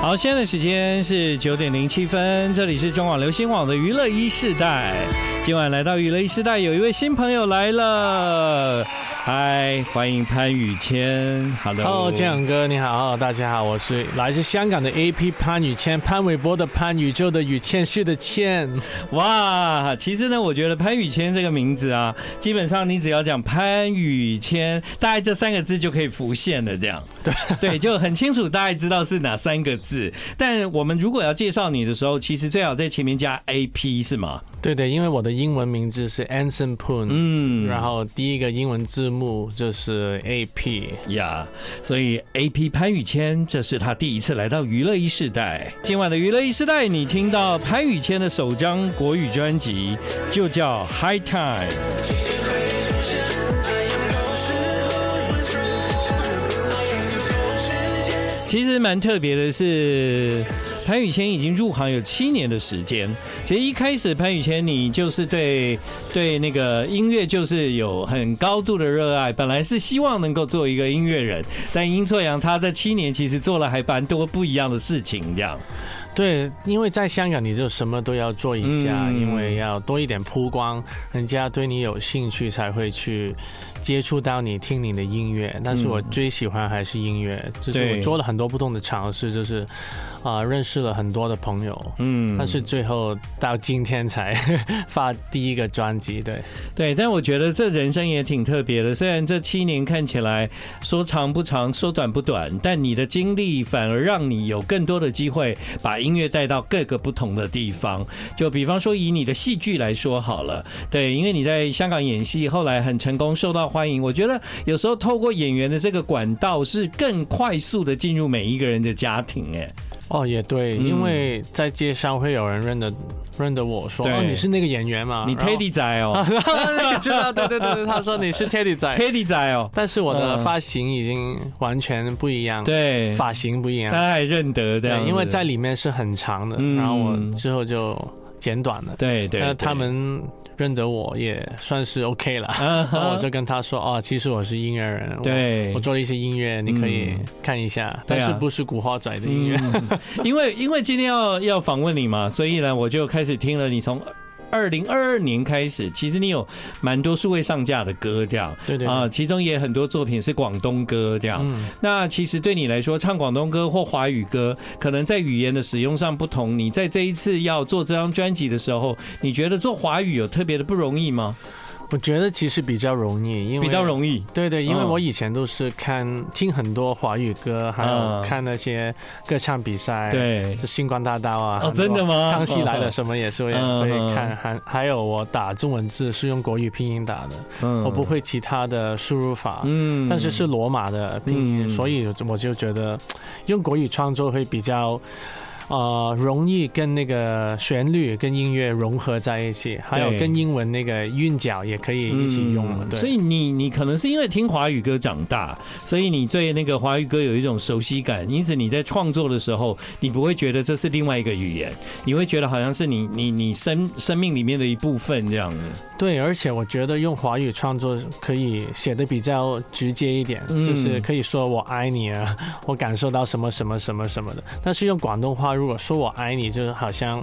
好，现在的时间是九点零七分，这里是中网流行网的娱乐一世代。今晚来到娱乐一世代，有一位新朋友来了。嗨，欢迎潘宇谦。Hello，建勇哥，你好，大家好，我是来自香港的 AP 潘宇谦，潘玮柏的潘，宇宙的宇，谦虚的谦。哇，其实呢，我觉得潘宇谦这个名字啊，基本上你只要讲潘宇谦，大概这三个字就可以浮现了，这样。对 对，就很清楚，大概知道是哪三个字。但我们如果要介绍你的时候，其实最好在前面加 AP，是吗？对对，因为我的英文名字是 Anson Poon，嗯，然后第一个英文字幕就是 AP 呀，yeah, 所以 AP 潘宇谦，这是他第一次来到娱乐一世代。今晚的娱乐一世代，你听到潘宇谦的首张国语专辑，就叫 High Time。其实蛮特别的是。潘宇谦已经入行有七年的时间。其实一开始，潘宇谦你就是对对那个音乐就是有很高度的热爱，本来是希望能够做一个音乐人，但阴错阳差，这七年其实做了还蛮多不一样的事情，这样。对，因为在香港，你就什么都要做一下，因为要多一点曝光，人家对你有兴趣才会去。接触到你听你的音乐，但是我最喜欢还是音乐，就是我做了很多不同的尝试，就是啊、呃、认识了很多的朋友，嗯，但是最后到今天才 发第一个专辑，对。对，但我觉得这人生也挺特别的，虽然这七年看起来说长不长，说短不短，但你的经历反而让你有更多的机会把音乐带到各个不同的地方，就比方说以你的戏剧来说好了，对，因为你在香港演戏，后来很成功，受到。欢迎，我觉得有时候透过演员的这个管道，是更快速的进入每一个人的家庭。哎，哦，也对，因为在街上会有人认得认得我说，哦，你是那个演员吗？你 Teddy 仔哦，知道，对对对对，他说你是 Teddy 仔，Teddy 仔哦，但是我的发型已经完全不一样，对，发型不一样，大家还认得这样，因为在里面是很长的，然后我之后就剪短了，对对，那他们。认得我也算是 OK 了，然后我就跟他说：“哦，其实我是音乐人，对，我做了一些音乐，你可以看一下，但是不是古惑仔的音乐。因为因为今天要要访问你嘛，所以呢，我就开始听了你从。”二零二二年开始，其实你有蛮多数位上架的歌，这样对对啊，其中也很多作品是广东歌，这样。嗯那其实对你来说，唱广东歌或华语歌，可能在语言的使用上不同。你在这一次要做这张专辑的时候，你觉得做华语有特别的不容易吗？我觉得其实比较容易，因为比较容易。对对，因为我以前都是看听很多华语歌，还有看那些歌唱比赛，对，是星光大道啊。哦，真的吗？康熙来了什么也是会会看，还还有我打中文字是用国语拼音打的，嗯，我不会其他的输入法，嗯，但是是罗马的拼音，所以我就觉得用国语创作会比较。呃，容易跟那个旋律跟音乐融合在一起，还有跟英文那个韵脚也可以一起用了。对，所以你你可能是因为听华语歌长大，所以你对那个华语歌有一种熟悉感，因此你在创作的时候，你不会觉得这是另外一个语言，你会觉得好像是你你你生生命里面的一部分这样的。对，而且我觉得用华语创作可以写的比较直接一点，就是可以说我爱你啊，我感受到什么什么什么什么的。但是用广东话。如果说我爱你，就是好像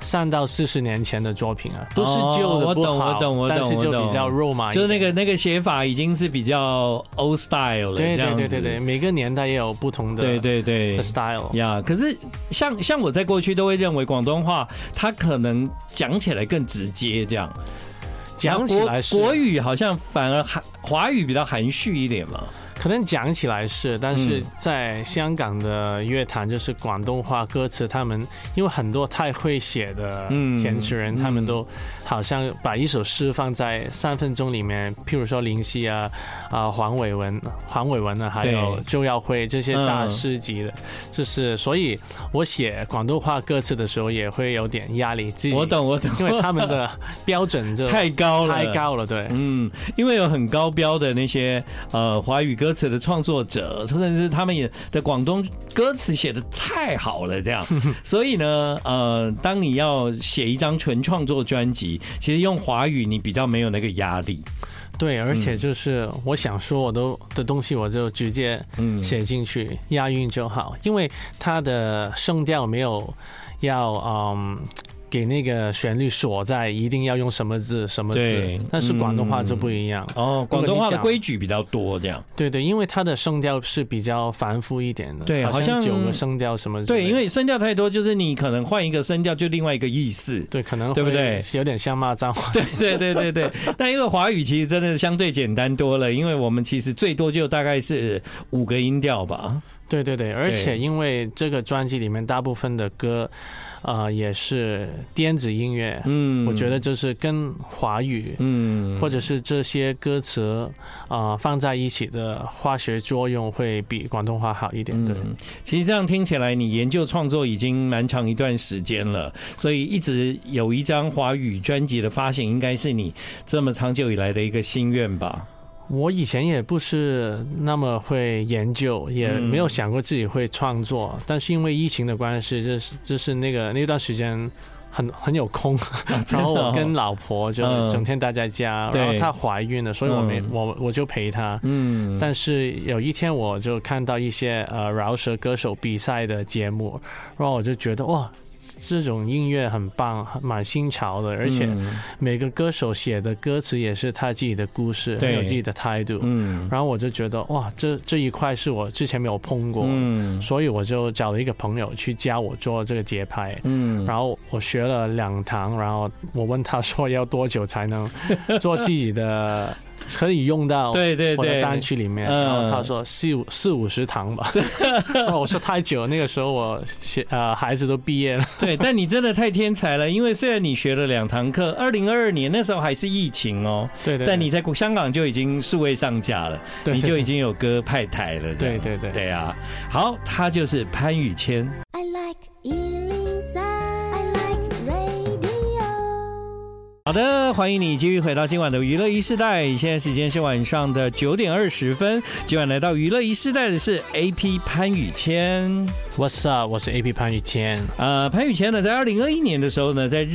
三到四十年前的作品啊，都是旧的不好，我懂我懂我懂，但是就比较肉麻，就是那个那个写法已经是比较 old style 了。对对对对对，每个年代也有不同的对对对的 style 呀。可是像像我在过去都会认为广东话它可能讲起来更直接，这样讲起来是国语好像反而含华语比较含蓄一点嘛。可能讲起来是，但是在香港的乐坛，就是广东话歌词，他们因为很多太会写的填词人，他们都好像把一首诗放在三分钟里面，譬如说林夕啊、啊黄伟文、黄伟文啊，还有周耀辉这些大师级的，就是所以我写广东话歌词的时候也会有点压力。我懂，我懂，因为他们的标准就 太高了，太高了，对，嗯，因为有很高标的那些呃华语歌。歌词的创作者，甚至是他们也的广东歌词写的太好了，这样，所以呢，呃，当你要写一张纯创作专辑，其实用华语你比较没有那个压力。对，而且就是我想说我都的东西，我就直接写进去，押韵就好，因为它的声调没有要嗯。给那个旋律锁在，一定要用什么字什么字，对但是广东话就不一样、嗯、哦。广东话的规矩比较多，这样对对，因为它的声调是比较繁复一点的，对，好像九个声调什么对，因为声调太多，就是你可能换一个声调就另外一个意思，对，可能对不对？有点像骂脏话，对对对对对。但因为华语其实真的相对简单多了，因为我们其实最多就大概是五个音调吧。对对对，而且因为这个专辑里面大部分的歌。啊、呃，也是电子音乐，嗯，我觉得就是跟华语，嗯，或者是这些歌词啊、呃、放在一起的化学作用会比广东话好一点。对，其实这样听起来，你研究创作已经蛮长一段时间了，所以一直有一张华语专辑的发行，应该是你这么长久以来的一个心愿吧。我以前也不是那么会研究，也没有想过自己会创作。嗯、但是因为疫情的关系，就是就是那个那段时间很 很有空，然后我跟老婆就整天待在家，嗯、然后她怀孕了，所以我没我我就陪她。嗯，但是有一天我就看到一些呃饶舌歌手比赛的节目，然后我就觉得哇。这种音乐很棒，蛮新潮的，而且每个歌手写的歌词也是他自己的故事，对。有自己的态度。嗯，然后我就觉得哇，这这一块是我之前没有碰过，嗯，所以我就找了一个朋友去教我做这个节拍，嗯，然后我学了两堂，然后我问他说要多久才能做自己的。可以用到对对对。单曲里面，然后他说四五四五十堂吧，我说太久，那个时候我学呃孩子都毕业了。对，但你真的太天才了，因为虽然你学了两堂课，二零二二年那时候还是疫情哦，对对，但你在香港就已经数位上架了，你就已经有歌派台了，对对对。对啊，好，他就是潘宇谦。的，欢迎你继续回到今晚的娱乐一世代。现在时间是晚上的九点二十分。今晚来到娱乐一世代的是 AP 潘宇谦。What's up？我是 AP 潘宇谦。呃，潘宇谦呢，在二零二一年的时候呢，在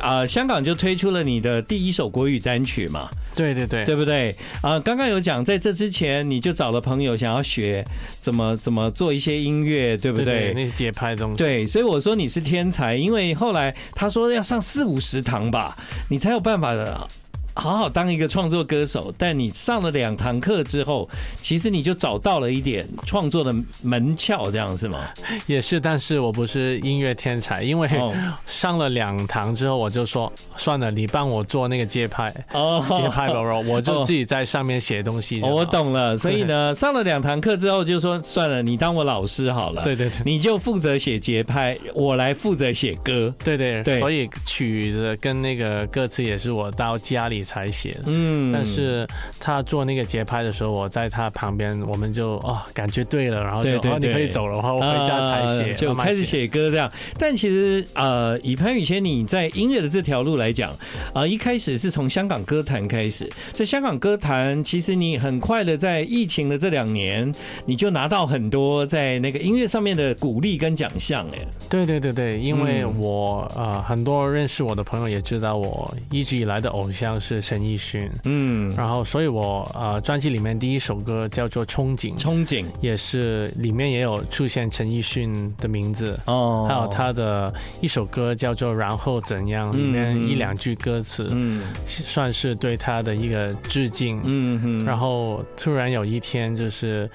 啊、呃、香港就推出了你的第一首国语单曲嘛。对对对，对不对？啊、呃，刚刚有讲，在这之前你就找了朋友想要学怎么怎么做一些音乐，对不对？对对，那些节拍东西。对，所以我说你是天才，因为后来他说要上四五十堂吧，你才有办法的。好好当一个创作歌手，但你上了两堂课之后，其实你就找到了一点创作的门窍，这样是吗？也是，但是我不是音乐天才，因为上了两堂之后，我就说算了，你帮我做那个节拍哦，节拍吧，我就自己在上面写东西。我懂了，所以呢，上了两堂课之后，就说算了，你当我老师好了。对对对，你就负责写节拍，我来负责写歌。对对对，所以曲子跟那个歌词也是我到家里才写的，嗯，但是他做那个节拍的时候，我在他旁边，我们就哦，感觉对了，然后就对对对。哦，你可以走了，我回家才写，呃，就开始写。歌这样。但其实呃，以潘宇谦你在音乐的这条路来讲，啊，呃，一开始是从香港歌坛开始，在香港歌坛，其实你很快的在疫情的这两年，你就拿到很多在那个音乐上面的鼓励跟奖项，哎，对对对对，因为我呃很多认识我的朋友也知道，我一直以来的偶像是陈奕迅，嗯，然后所以我呃专辑里面第一首歌叫做《憧憬》，憧憬。也是里面也有出现陈奕迅的名字哦，还有他的一首歌叫做《然后怎样》，里面一两句歌词，嗯，算是对他的一个致敬，嗯哼，然后突然有一天就是。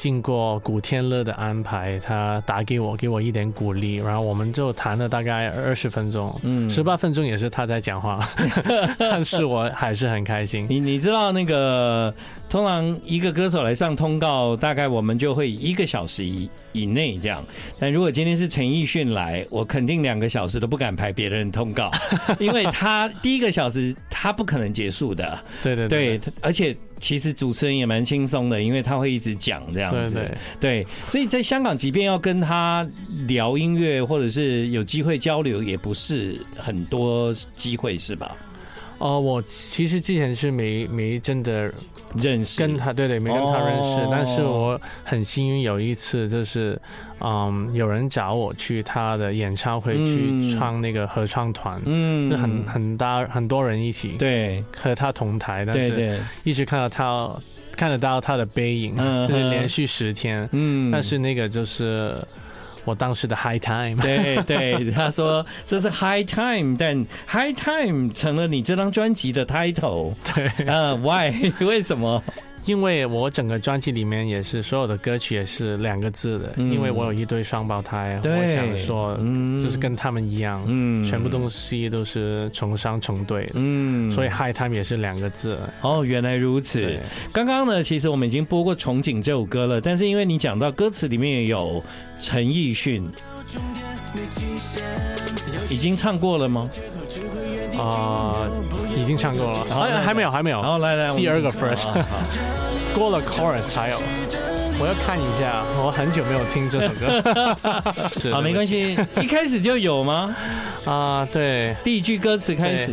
经过古天乐的安排，他打给我，给我一点鼓励，然后我们就谈了大概二十分钟，嗯，十八分钟也是他在讲话，但是我还是很开心。你你知道那个，通常一个歌手来上通告，大概我们就会一个小时以以内这样。但如果今天是陈奕迅来，我肯定两个小时都不敢排别人通告，因为他第一个小时他不可能结束的。对对对，对，而且。其实主持人也蛮轻松的，因为他会一直讲这样子。对对对，所以在香港，即便要跟他聊音乐，或者是有机会交流，也不是很多机会，是吧？哦，我其实之前是没没真的认识。跟他，对对，没跟他认识。哦、但是我很幸运，有一次就是，嗯，有人找我去他的演唱会去唱那个合唱团，嗯，很很大很多人一起，对，和他同台，但是一直看到他看得到他的背影，就是连续十天，嗯，但是那个就是。我当时的 High Time，对对，他说这是 High Time，但 High Time 成了你这张专辑的 title，对，啊、uh,，Why？为什么？因为我整个专辑里面也是所有的歌曲也是两个字的，嗯、因为我有一对双胞胎，我想说，就是跟他们一样，嗯，全部东西都是重商成对的，嗯，所以 High Time 也是两个字。哦，原来如此。刚刚呢，其实我们已经播过《憧憬》这首歌了，但是因为你讲到歌词里面也有陈奕迅，已经唱过了吗？啊、呃，已经唱过了，好还还没有，还没有。然后来来，第二个 first，过了 chorus 才有。我要看一下，我很久没有听这首歌。好，没关系，一开始就有吗？啊、呃，对，第一句歌词开始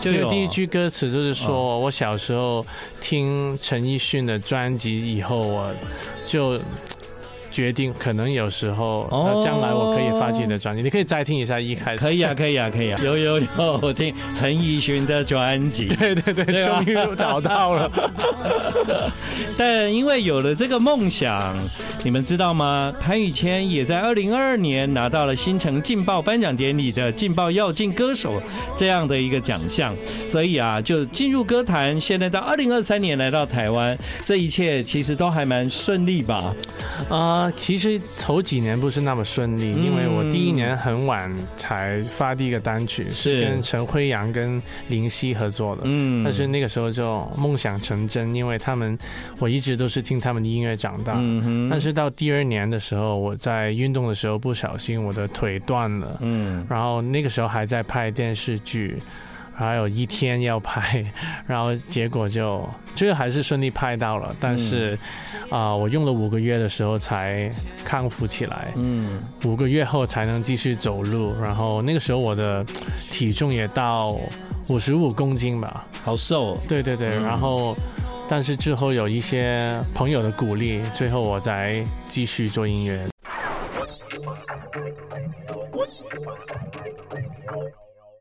就有。第一句歌词就是说我小时候听陈奕迅的专辑以后，我就。决定可能有时候，那将来我可以发自己的专辑，你可以再听一下一开始。可以啊，可以啊，可以啊。有 有有，我听陈奕迅的专辑。对对对，终于找到了。但因为有了这个梦想，你们知道吗？潘宇谦也在二零二二年拿到了新城劲爆颁奖典礼的劲爆要进歌手这样的一个奖项，所以啊，就进入歌坛。现在到二零二三年来到台湾，这一切其实都还蛮顺利吧？啊。其实头几年不是那么顺利，因为我第一年很晚才发第一个单曲，是跟陈辉阳跟林夕合作的。嗯，但是那个时候就梦想成真，因为他们我一直都是听他们的音乐长大。嗯哼。但是到第二年的时候，我在运动的时候不小心我的腿断了。嗯。然后那个时候还在拍电视剧。还有一天要拍，然后结果就最后还是顺利拍到了，但是啊、呃，我用了五个月的时候才康复起来，嗯，五个月后才能继续走路，然后那个时候我的体重也到五十五公斤吧，好瘦，对对对，然后但是之后有一些朋友的鼓励，最后我才继续做音乐。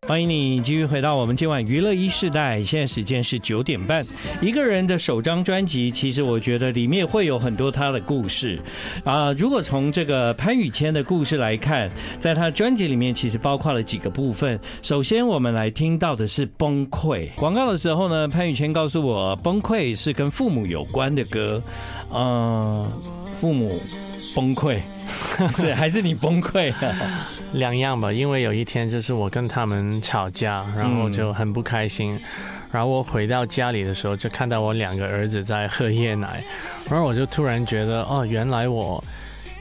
欢迎你继续回到我们今晚娱乐一世代，现在时间是九点半。一个人的首张专辑，其实我觉得里面会有很多他的故事啊。如果从这个潘宇谦的故事来看，在他专辑里面其实包括了几个部分。首先，我们来听到的是崩溃。广告的时候呢，潘宇谦告诉我，崩溃是跟父母有关的歌。嗯，父母崩溃。是还是你崩溃？两样吧，因为有一天就是我跟他们吵架，然后就很不开心，然后我回到家里的时候就看到我两个儿子在喝夜奶，然后我就突然觉得哦，原来我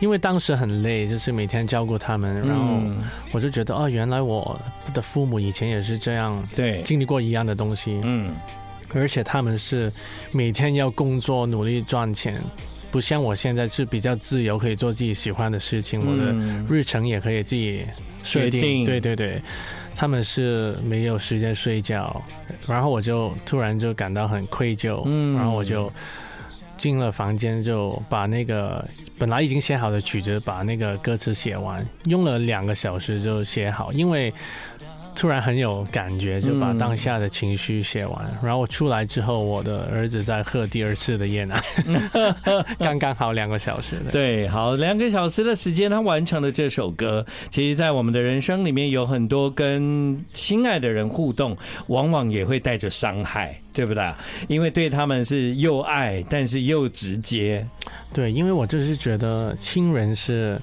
因为当时很累，就是每天照顾他们，然后我就觉得哦，原来我的父母以前也是这样，对，经历过一样的东西，嗯，而且他们是每天要工作努力赚钱。不像我现在是比较自由，可以做自己喜欢的事情，我的日程也可以自己设定。对对对，他们是没有时间睡觉，然后我就突然就感到很愧疚，然后我就进了房间，就把那个本来已经写好的曲子，把那个歌词写完，用了两个小时就写好，因为。突然很有感觉，就把当下的情绪写完。嗯、然后我出来之后，我的儿子在喝第二次的夜奶，刚刚好两个小时。对，好两个小时的时间，他完成了这首歌。其实，在我们的人生里面，有很多跟亲爱的人互动，往往也会带着伤害，对不对？因为对他们是又爱，但是又直接。对，因为我就是觉得亲人是。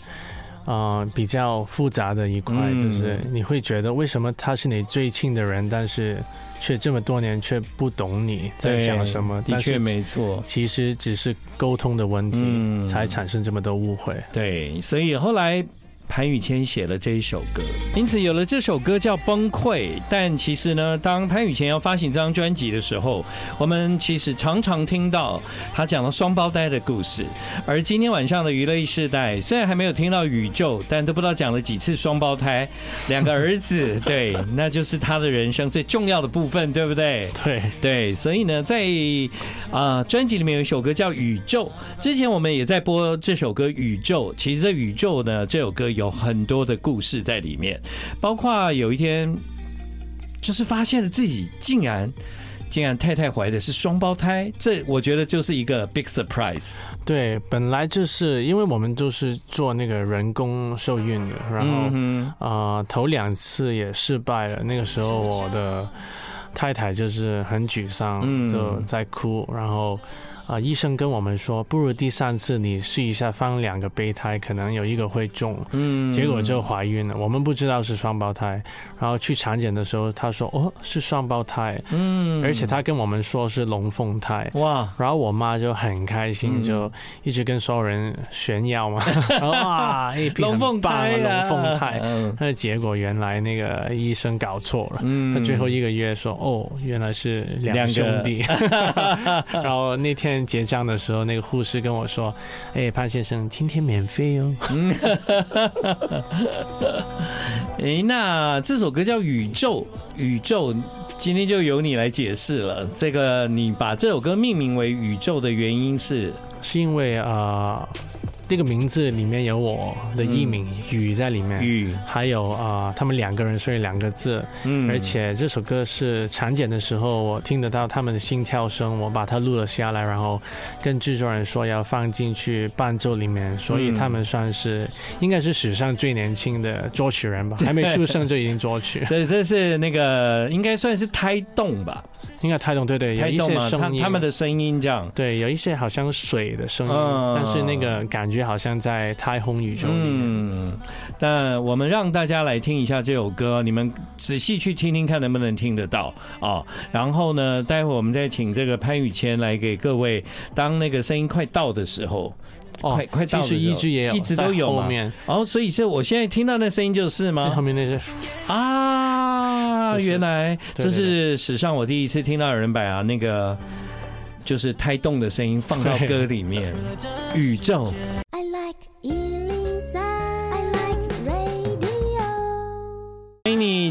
啊、呃，比较复杂的一块，嗯、就是你会觉得为什么他是你最亲的人，但是却这么多年却不懂你在想什么？的确没错，其实只是沟通的问题，才产生这么多误会。对，所以后来。潘宇谦写了这一首歌，因此有了这首歌叫《崩溃》。但其实呢，当潘宇谦要发行这张专辑的时候，我们其实常常听到他讲了双胞胎的故事。而今天晚上的娱乐一世代，虽然还没有听到宇宙，但都不知道讲了几次双胞胎，两个儿子，对，那就是他的人生最重要的部分，对不对？对对，所以呢，在啊专辑里面有一首歌叫《宇宙》，之前我们也在播这首歌《宇宙》。其实《宇宙》呢，这首歌有很多的故事在里面，包括有一天就是发现了自己竟然竟然太太怀的是双胞胎，这我觉得就是一个 big surprise。对，本来就是因为我们都是做那个人工受孕的，然后啊、嗯呃、头两次也失败了，那个时候我的太太就是很沮丧，就在哭，然后。啊，医生跟我们说，不如第三次你试一下放两个备胎，可能有一个会中。嗯，结果就怀孕了。我们不知道是双胞胎，然后去产检的时候，他说哦是双胞胎。嗯，而且他跟我们说是龙凤胎。哇！然后我妈就很开心，就一直跟所有人炫耀嘛。哇，龙凤胎龙凤胎。嗯，那结果原来那个医生搞错了。嗯，他最后一个月说哦，原来是两兄弟。然后那天。结账的时候，那个护士跟我说：“哎，潘先生，今天免费哦。” 哎，那这首歌叫《宇宙》，宇宙，今天就由你来解释了。这个你把这首歌命名为《宇宙》的原因是，是因为啊。呃这个名字里面有我的艺名“雨”在里面，雨，还有啊，他们两个人所以两个字，嗯，而且这首歌是产检的时候我听得到他们的心跳声，我把它录了下来，然后跟制作人说要放进去伴奏里面，所以他们算是应该是史上最年轻的作曲人吧，还没出生就已经作曲，对，这是那个应该算是胎动吧，应该胎动，对对，有一些声音，他们的声音这样，对，有一些好像水的声音，但是那个感觉。好像在太空宇宙里面。嗯，但我们让大家来听一下这首歌，你们仔细去听听看能不能听得到啊。然后呢，待会我们再请这个潘宇谦来给各位，当那个声音快到的时候，哦，快快到其实一直也有，一直都有嘛。哦，所以是我现在听到那声音就是吗？后面那些啊，原来这是史上我第一次听到有人把啊那个。就是胎动的声音放到歌里面，宇宙。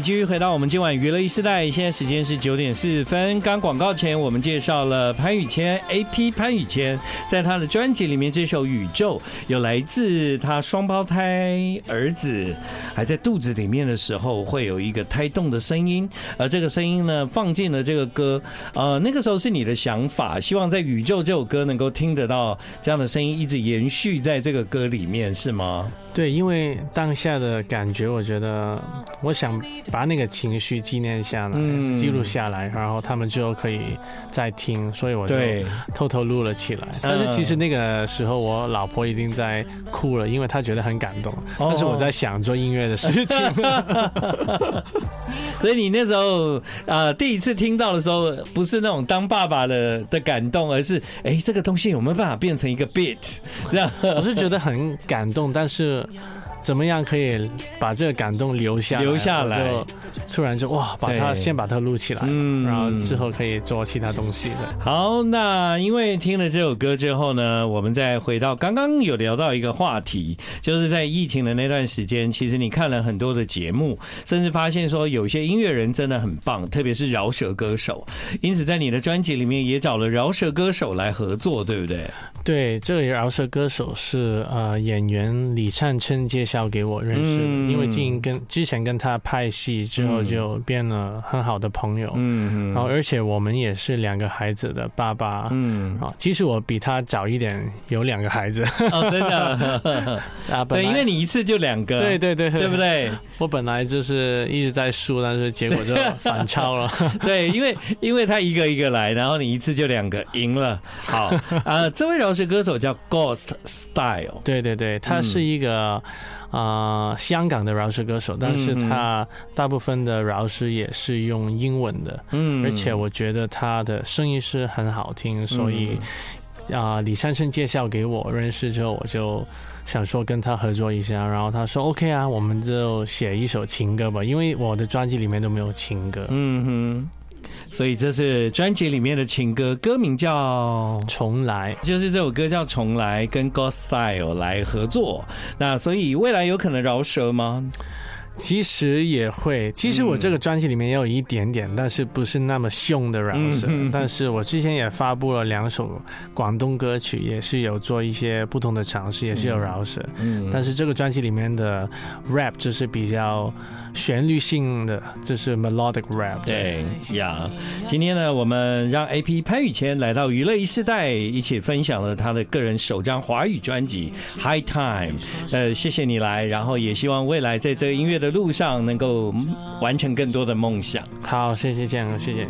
继续回到我们今晚娱乐一时代，现在时间是九点四十分。刚广告前，我们介绍了潘宇谦，AP 潘宇谦，在他的专辑里面，这首《宇宙》有来自他双胞胎儿子还在肚子里面的时候，会有一个胎动的声音，而这个声音呢，放进了这个歌。呃，那个时候是你的想法，希望在《宇宙》这首歌能够听得到这样的声音，一直延续在这个歌里面，是吗？对，因为当下的感觉，我觉得我想。把那个情绪纪念下来，记录下来，然后他们就可以再听，所以我就偷偷录了起来。但是其实那个时候，我老婆已经在哭了，因为她觉得很感动。但是我在想做音乐的事情，所以你那时候啊、呃，第一次听到的时候，不是那种当爸爸的的感动，而是哎，这个东西有没有办法变成一个 beat？这样，我是觉得很感动，但是。怎么样可以把这个感动留下来？留下来，就突然就哇，把它先把它录起来，嗯，然后之后可以做其他东西的。好，那因为听了这首歌之后呢，我们再回到刚刚有聊到一个话题，就是在疫情的那段时间，其实你看了很多的节目，甚至发现说有些音乐人真的很棒，特别是饶舌歌手。因此，在你的专辑里面也找了饶舌歌手来合作，对不对？对，这个饶舌歌手是呃演员李灿琛介绍给我认识的，因为进跟之前跟他拍戏之后就变了很好的朋友，嗯，然后而且我们也是两个孩子的爸爸，嗯，啊，其实我比他早一点有两个孩子，哦，真的，啊，对，因为你一次就两个，对对对，对不对？我本来就是一直在输，但是结果就反超了，对，因为因为他一个一个来，然后你一次就两个赢了，好，啊，这位饶舌歌手叫 Ghost Style，对对对，他是一个。啊、呃，香港的饶舌歌手，但是他大部分的饶舌也是用英文的，嗯，而且我觉得他的声音是很好听，所以啊、呃，李灿琛介绍给我认识之后，我就想说跟他合作一下，然后他说 OK 啊，我们就写一首情歌吧，因为我的专辑里面都没有情歌。嗯哼，所以这是专辑里面的情歌，歌名叫《重来》，就是这首歌叫《重来》，跟 God Style 来合作。那所以未来有可能饶舌吗？其实也会，其实我这个专辑里面也有一点点，但是不是那么凶的饶舌。但是我之前也发布了两首广东歌曲，也是有做一些不同的尝试，也是有饶舌。嗯，但是这个专辑里面的 rap 就是比较旋律性的，这是 melodic rap。对呀，今天呢，我们让 AP 潘宇谦来到娱乐一世代，一起分享了他的个人首张华语专辑《High Time》。呃，谢谢你来，然后也希望未来在这个音乐的路上能够完成更多的梦想。好，谢谢建哥，谢谢。